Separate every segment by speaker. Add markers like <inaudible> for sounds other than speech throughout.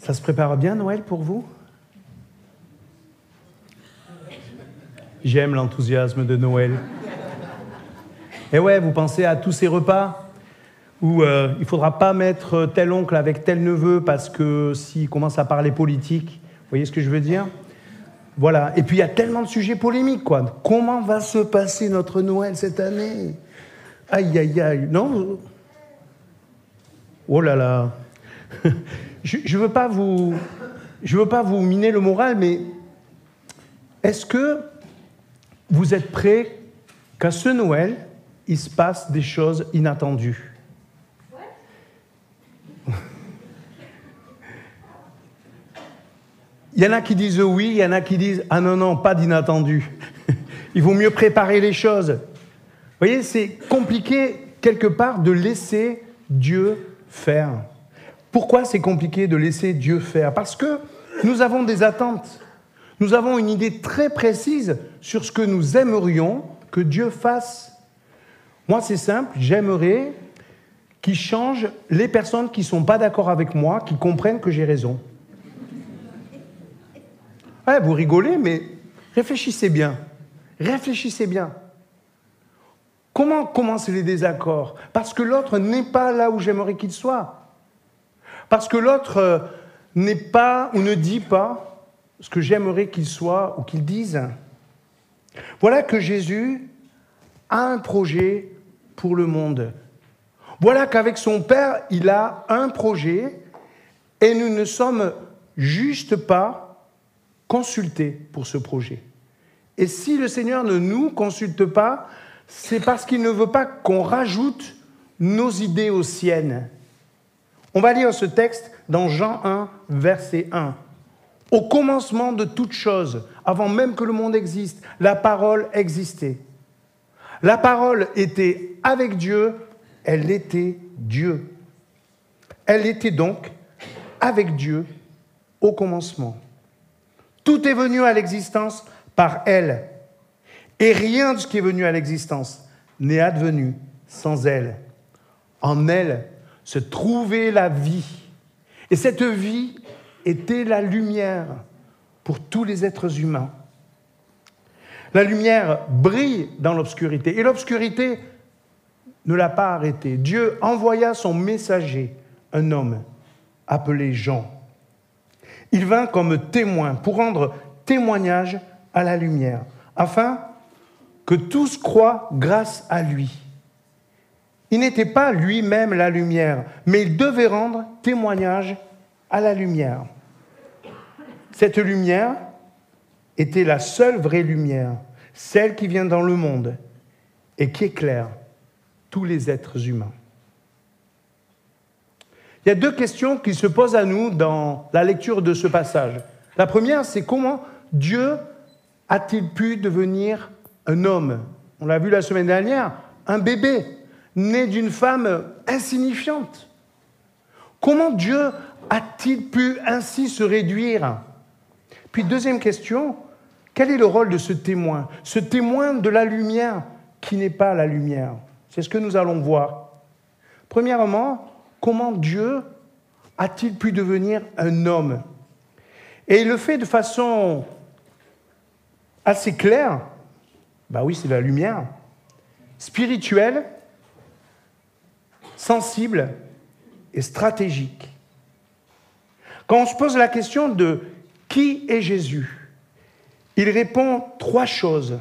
Speaker 1: Ça se prépare bien Noël pour vous? J'aime l'enthousiasme de Noël. Et ouais, vous pensez à tous ces repas où euh, il ne faudra pas mettre tel oncle avec tel neveu parce que s'il commence à parler politique, vous voyez ce que je veux dire? Voilà. Et puis il y a tellement de sujets polémiques, quoi. Comment va se passer notre Noël cette année? Aïe, aïe, aïe. Non? Oh là là. <laughs> je ne veux, pas vous, miner le moral, mais est-ce que vous êtes prêts qu'à ce Noël, il se passe des choses inattendues? Il y en a qui disent oui, il y en a qui disent ah non, non, pas d'inattendu. <laughs> il vaut mieux préparer les choses. Vous voyez, c'est compliqué quelque part de laisser Dieu faire. Pourquoi c'est compliqué de laisser Dieu faire? Parce que nous avons des attentes. Nous avons une idée très précise sur ce que nous aimerions que Dieu fasse. Moi, c'est simple, j'aimerais qu'il change les personnes qui ne sont pas d'accord avec moi, qui comprennent que j'ai raison. Ouais, vous rigolez, mais réfléchissez bien. Réfléchissez bien. Comment commencent les désaccords? Parce que l'autre n'est pas là où j'aimerais qu'il soit. Parce que l'autre euh, n'est pas ou ne dit pas ce que j'aimerais qu'il soit ou qu'il dise. Voilà que Jésus a un projet pour le monde. Voilà qu'avec son Père, il a un projet et nous ne sommes juste pas consultés pour ce projet. Et si le Seigneur ne nous consulte pas, c'est parce qu'il ne veut pas qu'on rajoute nos idées aux siennes. On va lire ce texte dans Jean 1, verset 1. Au commencement de toute chose, avant même que le monde existe, la parole existait. La parole était avec Dieu, elle était Dieu. Elle était donc avec Dieu au commencement. Tout est venu à l'existence par elle. Et rien de ce qui est venu à l'existence n'est advenu sans elle. En elle, se trouvait la vie. Et cette vie était la lumière pour tous les êtres humains. La lumière brille dans l'obscurité et l'obscurité ne l'a pas arrêtée. Dieu envoya son messager, un homme appelé Jean. Il vint comme témoin pour rendre témoignage à la lumière, afin que tous croient grâce à lui. Il n'était pas lui-même la lumière, mais il devait rendre témoignage à la lumière. Cette lumière était la seule vraie lumière, celle qui vient dans le monde et qui éclaire tous les êtres humains. Il y a deux questions qui se posent à nous dans la lecture de ce passage. La première, c'est comment Dieu a-t-il pu devenir un homme? On l'a vu la semaine dernière, un bébé né d'une femme insignifiante. Comment Dieu a-t-il pu ainsi se réduire? Puis deuxième question, quel est le rôle de ce témoin? Ce témoin de la lumière qui n'est pas la lumière. C'est ce que nous allons voir. Premièrement, comment Dieu a-t-il pu devenir un homme? Et il le fait de façon assez claire. Bah oui, c'est la lumière. Spirituelle, sensible et stratégique. Quand on se pose la question de qui est Jésus, il répond trois choses.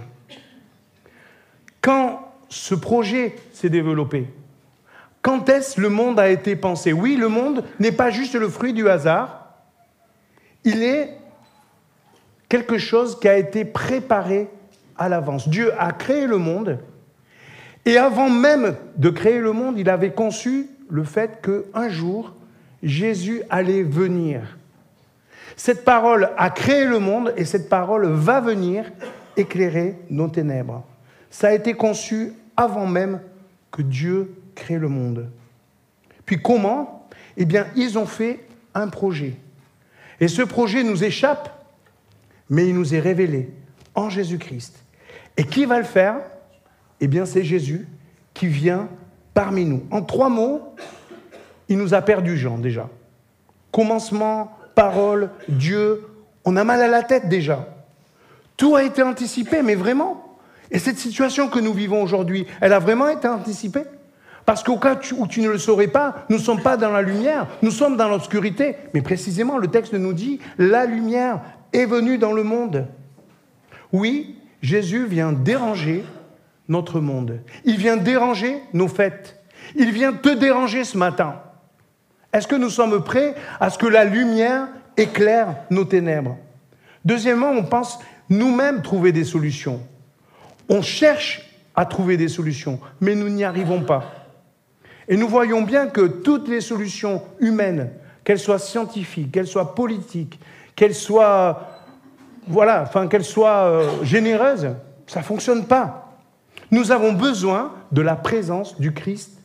Speaker 1: Quand ce projet s'est développé, quand est-ce le monde a été pensé? Oui, le monde n'est pas juste le fruit du hasard, il est quelque chose qui a été préparé à l'avance. Dieu a créé le monde et avant même de créer le monde, il avait conçu le fait qu'un jour, Jésus allait venir. Cette parole a créé le monde et cette parole va venir éclairer nos ténèbres. Ça a été conçu avant même que Dieu crée le monde. Puis comment? Eh bien, ils ont fait un projet. Et ce projet nous échappe, mais il nous est révélé en Jésus-Christ. Et qui va le faire? Eh bien, c'est Jésus qui vient parmi nous. En trois mots, il nous a perdu, Jean, déjà. Commencement parole, Dieu, on a mal à la tête déjà. Tout a été anticipé, mais vraiment. Et cette situation que nous vivons aujourd'hui, elle a vraiment été anticipée? Parce qu'au cas où tu ne le saurais pas, nous ne sommes pas dans la lumière, nous sommes dans l'obscurité. Mais précisément, le texte nous dit, la lumière est venue dans le monde. Oui, Jésus vient déranger notre monde. Il vient déranger nos fêtes. Il vient te déranger ce matin. Est-ce que nous sommes prêts à ce que la lumière éclaire nos ténèbres? Deuxièmement, on pense nous-mêmes trouver des solutions. On cherche à trouver des solutions, mais nous n'y arrivons pas. Et nous voyons bien que toutes les solutions humaines, qu'elles soient scientifiques, qu'elles soient politiques, qu'elles soient, voilà, enfin, qu'elles soient euh, généreuses, ça ne fonctionne pas. Nous avons besoin de la présence du Christ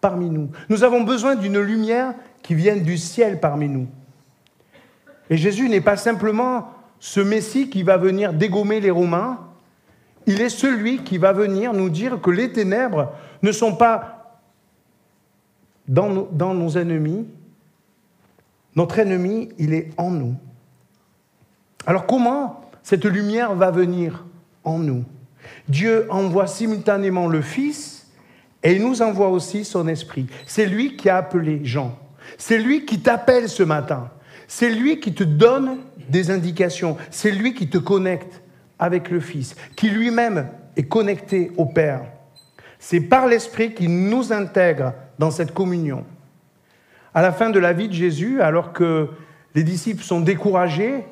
Speaker 1: parmi nous. Nous avons besoin d'une lumière qui vienne du ciel parmi nous. Et Jésus n'est pas simplement ce Messie qui va venir dégommer les Romains, il est celui qui va venir nous dire que les ténèbres ne sont pas dans nos, nos ennemis. Notre ennemi, il est en nous. Alors comment cette lumière va venir en nous? Dieu envoie simultanément le Fils et il nous envoie aussi son Esprit. C'est lui qui a appelé Jean. C'est lui qui t'appelle ce matin. C'est lui qui te donne des indications. C'est lui qui te connecte avec le Fils, qui lui-même est connecté au Père. C'est par l'Esprit qui nous intègre dans cette communion. À la fin de la vie de Jésus, alors que les disciples sont découragés,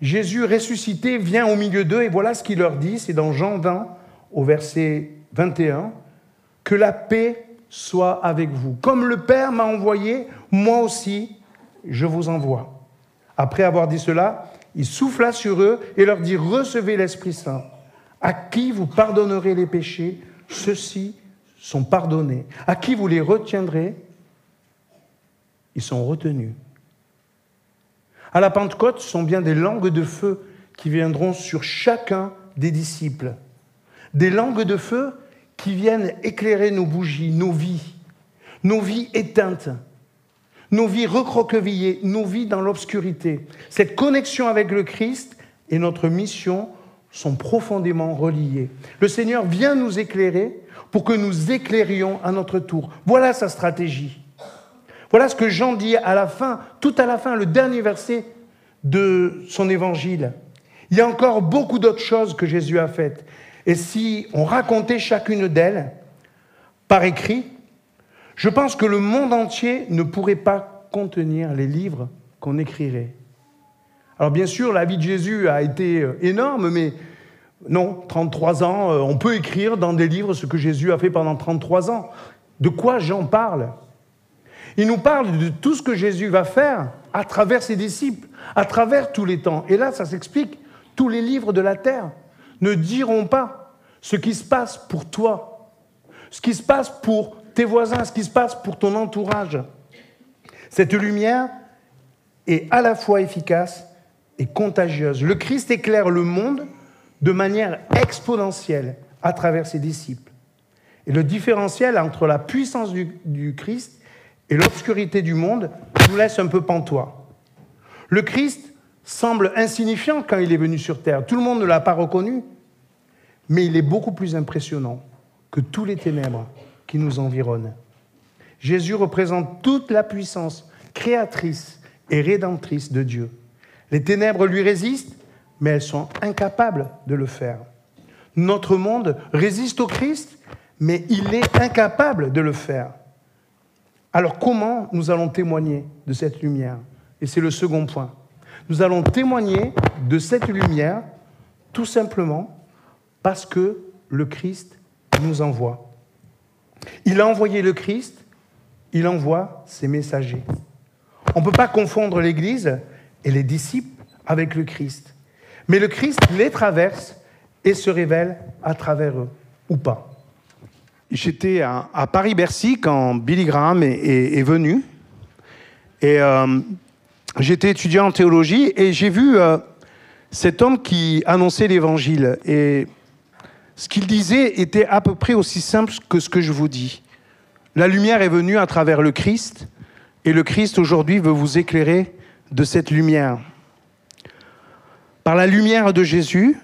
Speaker 1: Jésus ressuscité vient au milieu d'eux et voilà ce qu'il leur dit, c'est dans Jean 20 au verset 21, que la paix soit avec vous. Comme le Père m'a envoyé, moi aussi, je vous envoie. Après avoir dit cela, il souffla sur eux et leur dit, recevez l'Esprit Saint. À qui vous pardonnerez les péchés, ceux-ci sont pardonnés. À qui vous les retiendrez, ils sont retenus. À la Pentecôte, ce sont bien des langues de feu qui viendront sur chacun des disciples. Des langues de feu qui viennent éclairer nos bougies, nos vies, nos vies éteintes, nos vies recroquevillées, nos vies dans l'obscurité. Cette connexion avec le Christ et notre mission sont profondément reliées. Le Seigneur vient nous éclairer pour que nous éclairions à notre tour. Voilà sa stratégie. Voilà ce que Jean dit à la fin, tout à la fin, le dernier verset de son évangile. Il y a encore beaucoup d'autres choses que Jésus a faites. Et si on racontait chacune d'elles par écrit, je pense que le monde entier ne pourrait pas contenir les livres qu'on écrirait. Alors bien sûr, la vie de Jésus a été euh, énorme, mais non, 33 ans, euh, on peut écrire dans des livres ce que Jésus a fait pendant 33 ans. De quoi j'en parle? Il nous parle de tout ce que Jésus va faire à travers ses disciples, à travers tous les temps. Et là, ça s'explique. Tous les livres de la terre ne diront pas ce qui se passe pour toi, ce qui se passe pour tes voisins, ce qui se passe pour ton entourage. Cette lumière est à la fois efficace et contagieuse. Le Christ éclaire le monde de manière exponentielle à travers ses disciples. Et le différentiel entre la puissance du, Christ et l'obscurité du monde nous laisse un peu pantois. Le Christ semble insignifiant quand il est venu sur terre. Tout le monde ne l'a pas reconnu, mais il est beaucoup plus impressionnant que tous les ténèbres qui nous environne. Jésus représente toute la puissance créatrice et rédemptrice de Dieu. Les ténèbres lui résistent, mais elles sont incapables de le faire. Notre monde résiste au Christ, mais il est incapable de le faire. Alors comment nous allons témoigner de cette lumière? Et c'est le second point. Nous allons témoigner de cette lumière tout simplement parce que le Christ nous envoie. Il a envoyé le Christ, il envoie ses messagers. On ne peut pas confondre l'Église et les disciples avec le Christ. Mais le Christ les traverse et se révèle à travers eux, ou pas. J'étais à, Paris-Bercy quand Billy Graham est, venu. Et euh, j'étais étudiant en théologie et j'ai vu euh, cet homme qui annonçait l'Évangile. Et ce qu'il disait était à peu près aussi simple que ce que je vous dis. La lumière est venue à travers le Christ, et le Christ aujourd'hui veut vous éclairer de cette lumière. Par la lumière de Jésus,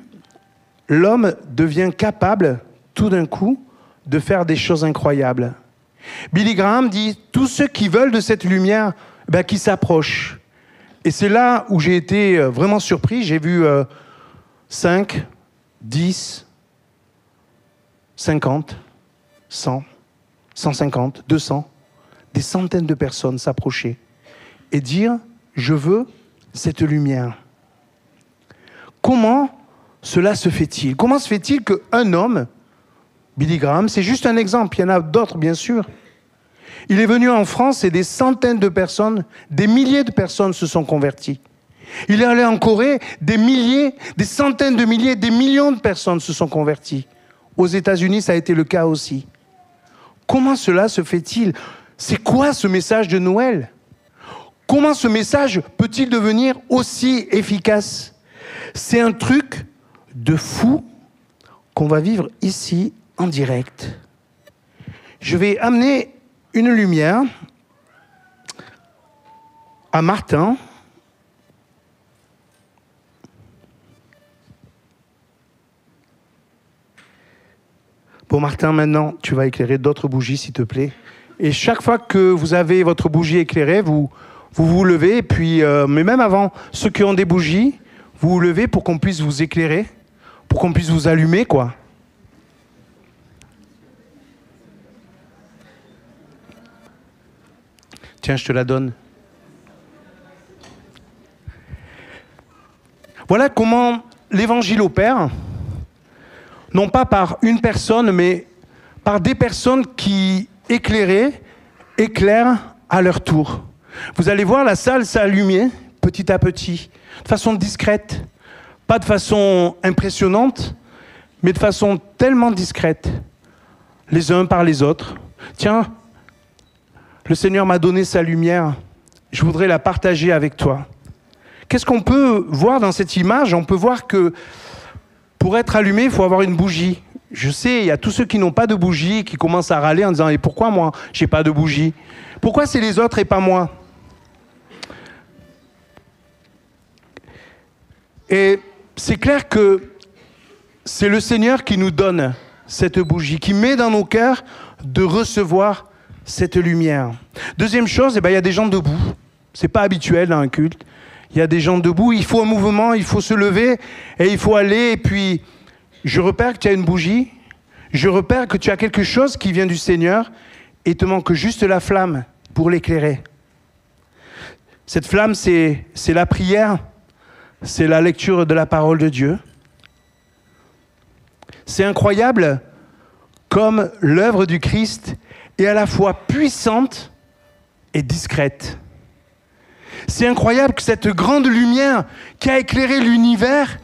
Speaker 1: l'homme devient capable, tout d'un coup, de faire des choses incroyables. Billy Graham dit, tous ceux qui veulent de cette lumière, ben, qui s'approchent. Et c'est là où j'ai été euh, vraiment surpris. J'ai vu 5, 10, 50, 100, 150, 200, des centaines de personnes s'approcher et dire, je veux cette lumière. Comment cela se fait-il? Comment se fait-il qu'un homme, Billy Graham, c'est juste un exemple, il y en a d'autres bien sûr, il est venu en France et des centaines de personnes, des milliers de personnes se sont converties. Il est allé en Corée, des milliers, des centaines de milliers, des millions de personnes se sont converties. Aux États-Unis, ça a été le cas aussi. Comment cela se fait-il? C'est quoi ce message de Noël? Comment ce message peut-il devenir aussi efficace? C'est un truc de fou qu'on va vivre ici en direct. Je vais amener une lumière à Martin. Bon Martin, maintenant, tu vas éclairer d'autres bougies, s'il te plaît. Et chaque fois que vous avez votre bougie éclairée, vous vous, levez, puis, euh, mais même avant, ceux qui ont des bougies, vous vous levez pour qu'on puisse vous éclairer, pour qu'on puisse vous allumer, quoi. Tiens, je te la donne. Voilà comment l'évangile opère, non pas par une personne, mais par des personnes qui, éclairées, éclairent à leur tour. Vous allez voir la salle s'allumer petit à petit, de façon discrète, pas de façon impressionnante, mais de façon tellement discrète, les uns par les autres. Tiens, le Seigneur m'a donné sa lumière, je voudrais la partager avec toi. Qu'est-ce qu'on peut voir dans cette image? On peut voir que pour être allumé, il faut avoir une bougie. Je sais, il y a tous ceux qui n'ont pas de bougie qui commencent à râler en disant Et pourquoi moi, j'ai pas de bougie? Pourquoi c'est les autres et pas moi? Et c'est clair que c'est le Seigneur qui nous donne cette bougie, qui met dans nos cœurs de recevoir cette lumière. Deuxième chose, eh ben, il y a des gens debout. C'est pas habituel dans un culte. Il y a des gens debout, il faut un mouvement, il faut se lever et il faut aller. Et puis, je repère que tu as une bougie, je repère que tu as quelque chose qui vient du Seigneur et te manque juste la flamme pour l'éclairer. Cette flamme, c'est la prière, c'est la lecture de la parole de Dieu. C'est incroyable comme l'œuvre du Christ et à la fois puissante et discrète. C'est incroyable que cette grande lumière qui a éclairé l'univers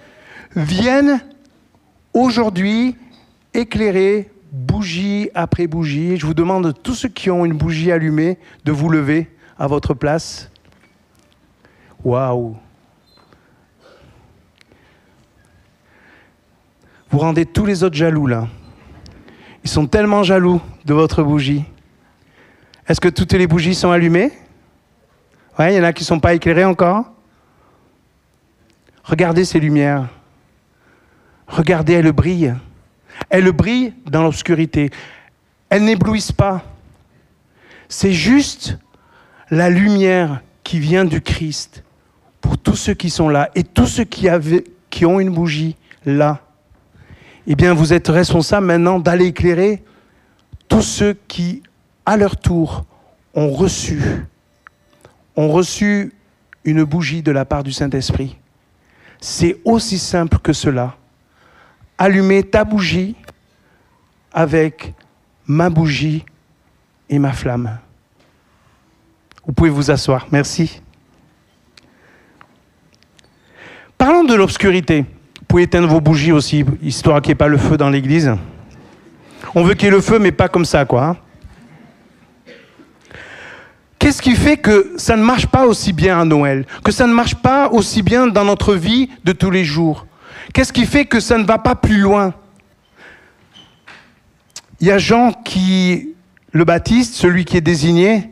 Speaker 1: vienne aujourd'hui éclairer bougie après bougie. Je vous demande, tous ceux qui ont une bougie allumée, de vous lever à votre place. Waouh! Vous rendez tous les autres jaloux là. Ils sont tellement jaloux de votre bougie. Est-ce que toutes les bougies sont allumées? Oui, il y en a qui ne sont pas éclairées encore? Regardez ces lumières. Regardez, elles brillent. Elles brillent dans l'obscurité. Elles n'éblouissent pas. C'est juste la lumière qui vient du Christ pour tous ceux qui sont là et tous ceux qui ont une bougie là eh bien vous êtes responsable maintenant d'aller éclairer tous ceux qui, à leur tour, ont reçu, ont reçu une bougie de la part du Saint-Esprit. C'est aussi simple que cela. Allumer ta bougie avec ma bougie et ma flamme. Vous pouvez vous asseoir. Merci. Parlons de l'obscurité. Pouvez éteindre vos bougies aussi, histoire qu'il n'y ait pas le feu dans l'église. On veut qu'il y ait le feu, mais pas comme ça, quoi. Hein. Qu'est-ce qui fait que ça ne marche pas aussi bien à Noël Que ça ne marche pas aussi bien dans notre vie de tous les jours? Qu'est-ce qui fait que ça ne va pas plus loin? Il y a Jean qui, le baptiste, celui qui est désigné,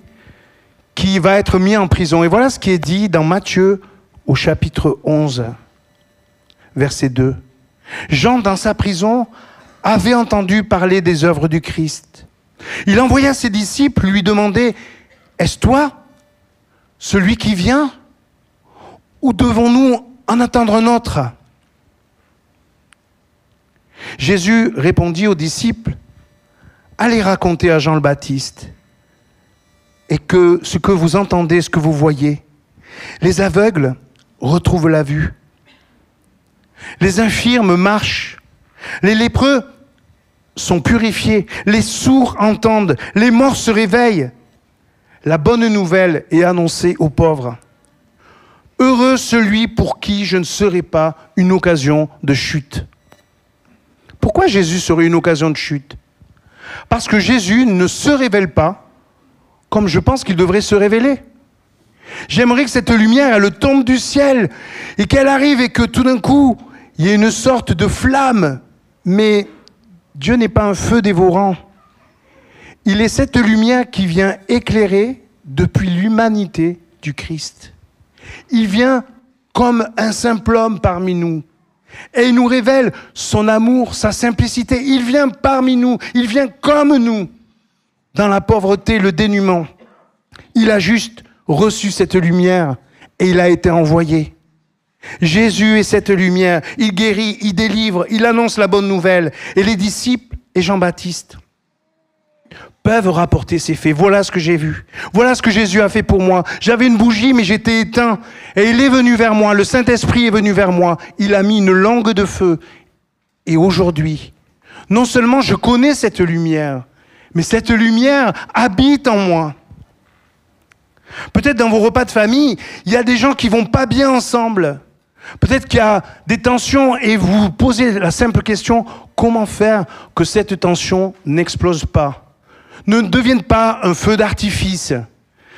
Speaker 1: qui va être mis en prison. Et voilà ce qui est dit dans Matthieu au chapitre 11, verset 2. Jean, dans sa prison, avait entendu parler des œuvres du Christ. Il envoya ses disciples lui demander, Est-ce toi celui qui vient Ou devons-nous en attendre un autre? Jésus répondit aux disciples, Allez raconter à Jean le Baptiste et que ce que vous entendez, ce que vous voyez, les aveugles retrouvent la vue, les infirmes marchent, les lépreux sont purifiés, les sourds entendent, les morts se réveillent. La bonne nouvelle est annoncée aux pauvres. Heureux celui pour qui je ne serai pas une occasion de chute. Pourquoi Jésus serait une occasion de chute? Parce que Jésus ne se révèle pas comme je pense qu'il devrait se révéler. J'aimerais que cette lumière, elle tombe du ciel et qu'elle arrive et que tout d'un coup, il y ait une sorte de flamme. Mais Dieu n'est pas un feu dévorant. Il est cette lumière qui vient éclairer depuis l'humanité du Christ. Il vient comme un simple homme parmi nous. Et il nous révèle son amour, sa simplicité. Il vient parmi nous, il vient comme nous dans la pauvreté, le dénuement. Il a juste reçu cette lumière et il a été envoyé. Jésus est cette lumière. Il guérit, il délivre, il annonce la bonne nouvelle. Et les disciples et Jean-Baptiste peuvent rapporter ces faits. Voilà ce que j'ai vu. Voilà ce que Jésus a fait pour moi. J'avais une bougie, mais j'étais éteint. Et il est venu vers moi. Le Saint-Esprit est venu vers moi. Il a mis une langue de feu. Et aujourd'hui, non seulement je connais cette lumière, mais cette lumière habite en moi. Peut-être dans vos repas de famille, il y a des gens qui vont pas bien ensemble. Peut-être qu'il y a des tensions et vous posez la simple question, comment faire que cette tension n'explose pas Ne devienne pas un feu d'artifice?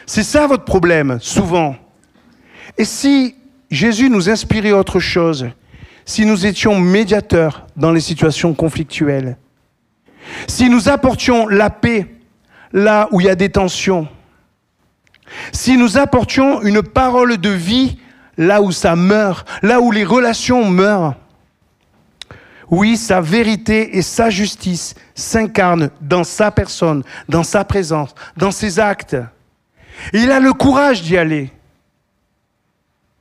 Speaker 1: C'est ça votre problème, souvent. Et si Jésus nous inspirait autre chose, si nous étions médiateurs dans les situations conflictuelles, si nous apportions la paix là où il y a des tensions, si nous apportions une parole de vie là où ça meurt, là où les relations meurent, oui, sa vérité et sa justice s'incarnent dans sa personne, dans sa présence, dans ses actes. Et il a le courage d'y aller.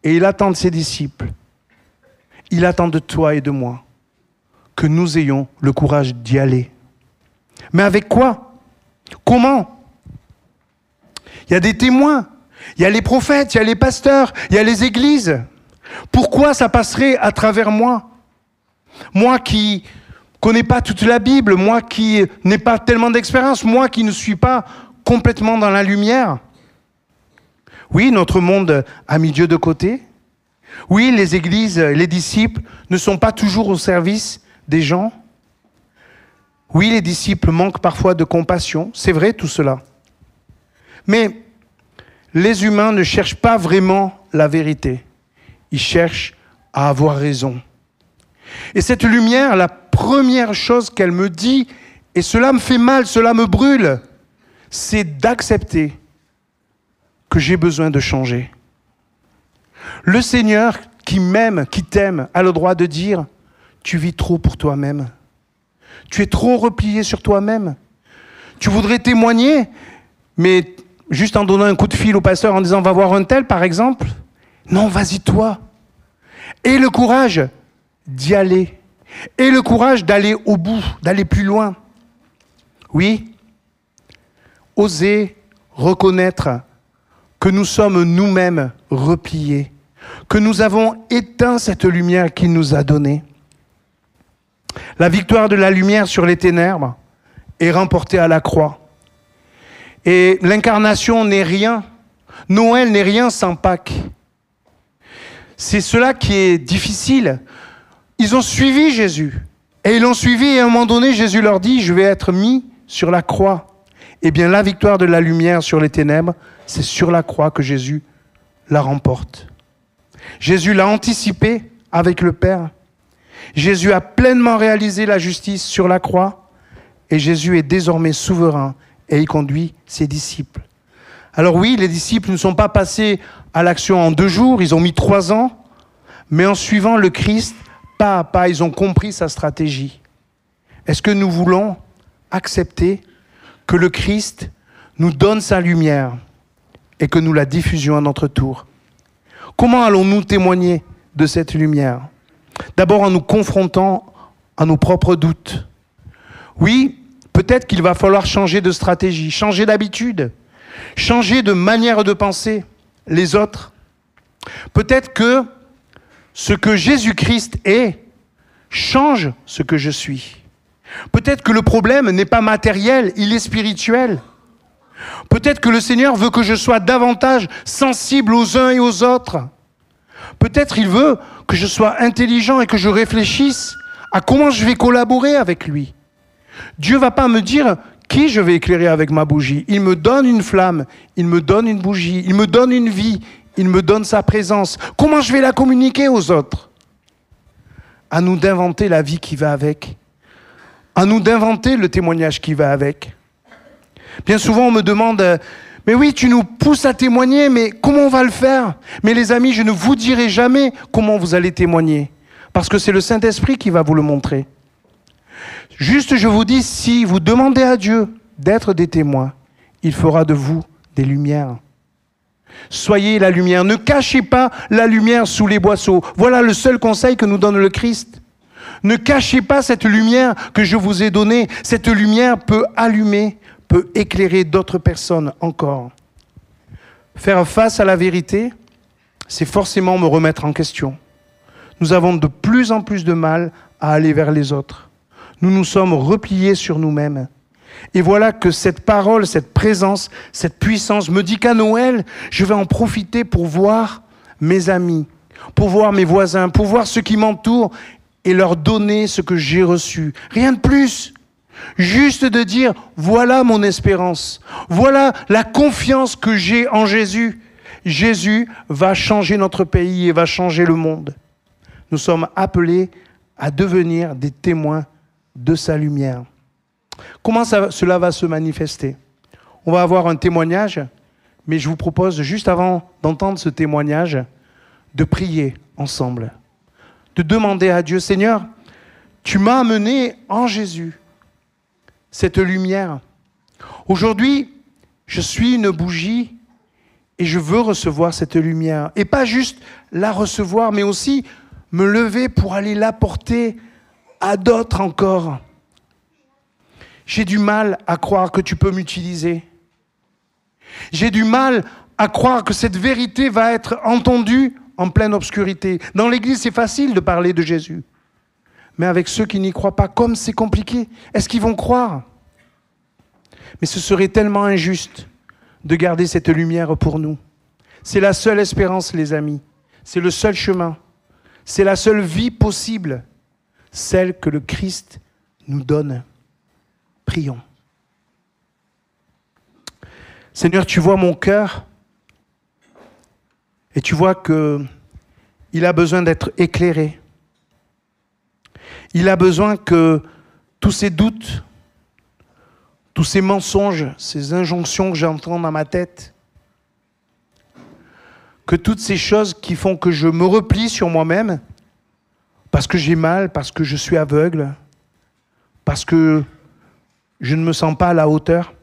Speaker 1: Et il attend de ses disciples. Il attend de toi et de moi que nous ayons le courage d'y aller. Mais avec quoi? Comment? Il y a des témoins, il y a les prophètes, il y a les pasteurs, il y a les églises. Pourquoi ça passerait à travers moi? Moi qui connais pas toute la Bible, moi qui n'ai pas tellement d'expérience, moi qui ne suis pas complètement dans la lumière. Oui, notre monde a mis Dieu de côté. Oui, les églises, les disciples ne sont pas toujours au service des gens. Oui, les disciples manquent parfois de compassion, c'est vrai tout cela. Mais les humains ne cherchent pas vraiment la vérité, ils cherchent à avoir raison. Et cette lumière, la première chose qu'elle me dit, et cela me fait mal, cela me brûle, c'est d'accepter que j'ai besoin de changer. Le Seigneur qui m'aime, qui t'aime, a le droit de dire, tu vis trop pour toi-même. Tu es trop replié sur toi-même. Tu voudrais témoigner, mais juste en donnant un coup de fil au pasteur en disant va voir un tel, par exemple. Non, vas-y toi. Et le courage d'y aller. Et le courage d'aller au bout, d'aller plus loin. Oui, oser reconnaître que nous sommes nous-mêmes repliés, que nous avons éteint cette lumière qu'il nous a donnée. La victoire de la lumière sur les ténèbres est remportée à la croix. Et l'incarnation n'est rien. Noël n'est rien sans Pâques. C'est cela qui est difficile. Ils ont suivi Jésus. Et ils l'ont suivi et à un moment donné, Jésus leur dit, je vais être mis sur la croix. Eh bien, la victoire de la lumière sur les ténèbres, c'est sur la croix que Jésus la remporte. Jésus l'a anticipé avec le Père. Jésus a pleinement réalisé la justice sur la croix et Jésus est désormais souverain et il conduit ses disciples. Alors oui, les disciples ne sont pas passés à l'action en deux jours, ils ont mis trois ans, mais en suivant le Christ, pas à pas, ils ont compris sa stratégie. Est-ce que nous voulons accepter que le Christ nous donne sa lumière et que nous la diffusions à notre tour? Comment allons-nous témoigner de cette lumière? D'abord en nous confrontant à nos propres doutes. Oui, peut-être qu'il va falloir changer de stratégie, changer d'habitude, changer de manière de penser les autres. Peut-être que ce que Jésus-Christ est change ce que je suis. Peut-être que le problème n'est pas matériel, il est spirituel. Peut-être que le Seigneur veut que je sois davantage sensible aux uns et aux autres. Peut-être il veut que je sois intelligent et que je réfléchisse à comment je vais collaborer avec lui. Dieu va pas me dire qui je vais éclairer avec ma bougie? Il me donne une flamme, il me donne une bougie, il me donne une vie, il me donne sa présence. Comment je vais la communiquer aux autres? À nous d'inventer la vie qui va avec. À nous d'inventer le témoignage qui va avec. Bien souvent, on me demande, mais oui, tu nous pousses à témoigner, mais comment on va le faire? Mais les amis, je ne vous dirai jamais comment vous allez témoigner, parce que c'est le Saint-Esprit qui va vous le montrer. Juste, je vous dis, si vous demandez à Dieu d'être des témoins, il fera de vous des lumières. Soyez la lumière. Ne cachez pas la lumière sous les boisseaux. Voilà le seul conseil que nous donne le Christ. Ne cachez pas cette lumière que je vous ai donnée. Cette lumière peut allumer, peut éclairer d'autres personnes encore. Faire face à la vérité, c'est forcément me remettre en question. Nous avons de plus en plus de mal à aller vers les autres. Nous nous sommes repliés sur nous-mêmes. Et voilà que cette parole, cette présence, cette puissance me dit qu'à Noël, je vais en profiter pour voir mes amis, pour voir mes voisins, pour voir ceux qui m'entourent et leur donner ce que j'ai reçu. Rien de plus. Juste de dire, voilà mon espérance, voilà la confiance que j'ai en Jésus. Jésus va changer notre pays et va changer le monde. Nous sommes appelés à devenir des témoins de sa lumière. Comment cela va se manifester? On va avoir un témoignage, mais je vous propose, juste avant d'entendre ce témoignage, de prier ensemble, de demander à Dieu, Seigneur, tu m'as amené en Jésus cette lumière. Aujourd'hui, je suis une bougie et je veux recevoir cette lumière. Et pas juste la recevoir, mais aussi me lever pour aller l'apporter à d'autres encore. J'ai du mal à croire que tu peux m'utiliser. J'ai du mal à croire que cette vérité va être entendue en pleine obscurité. Dans l'Église, c'est facile de parler de Jésus. Mais avec ceux qui n'y croient pas, comme c'est compliqué, est-ce qu'ils vont croire? Mais ce serait tellement injuste de garder cette lumière pour nous. C'est la seule espérance, les amis. C'est le seul chemin. C'est la seule vie possible, celle que le Christ nous donne. Prions. Seigneur, tu vois mon cœur et tu vois que il a besoin d'être éclairé. Il a besoin que tous ces doutes, tous ces mensonges, ces injonctions que j'entends dans ma tête, que toutes ces choses qui font que je me replie sur moi-même, parce que j'ai mal, parce que je suis aveugle, parce que je ne me sens pas à la hauteur.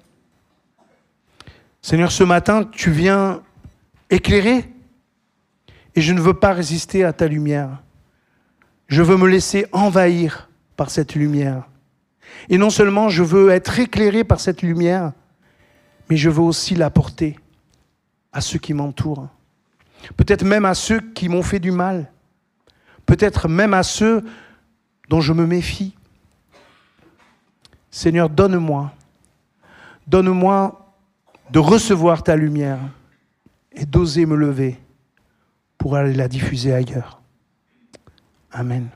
Speaker 1: Seigneur, ce matin, tu viens éclairer et je ne veux pas résister à ta lumière. Je veux me laisser envahir par cette lumière. Et non seulement je veux être éclairé par cette lumière, mais je veux aussi l'apporter à ceux qui m'entourent peut-être même à ceux qui m'ont fait du mal, peut-être même à ceux dont je me méfie. Seigneur, donne-moi, donne-moi de recevoir ta lumière et d'oser me lever pour aller la diffuser ailleurs. Amen.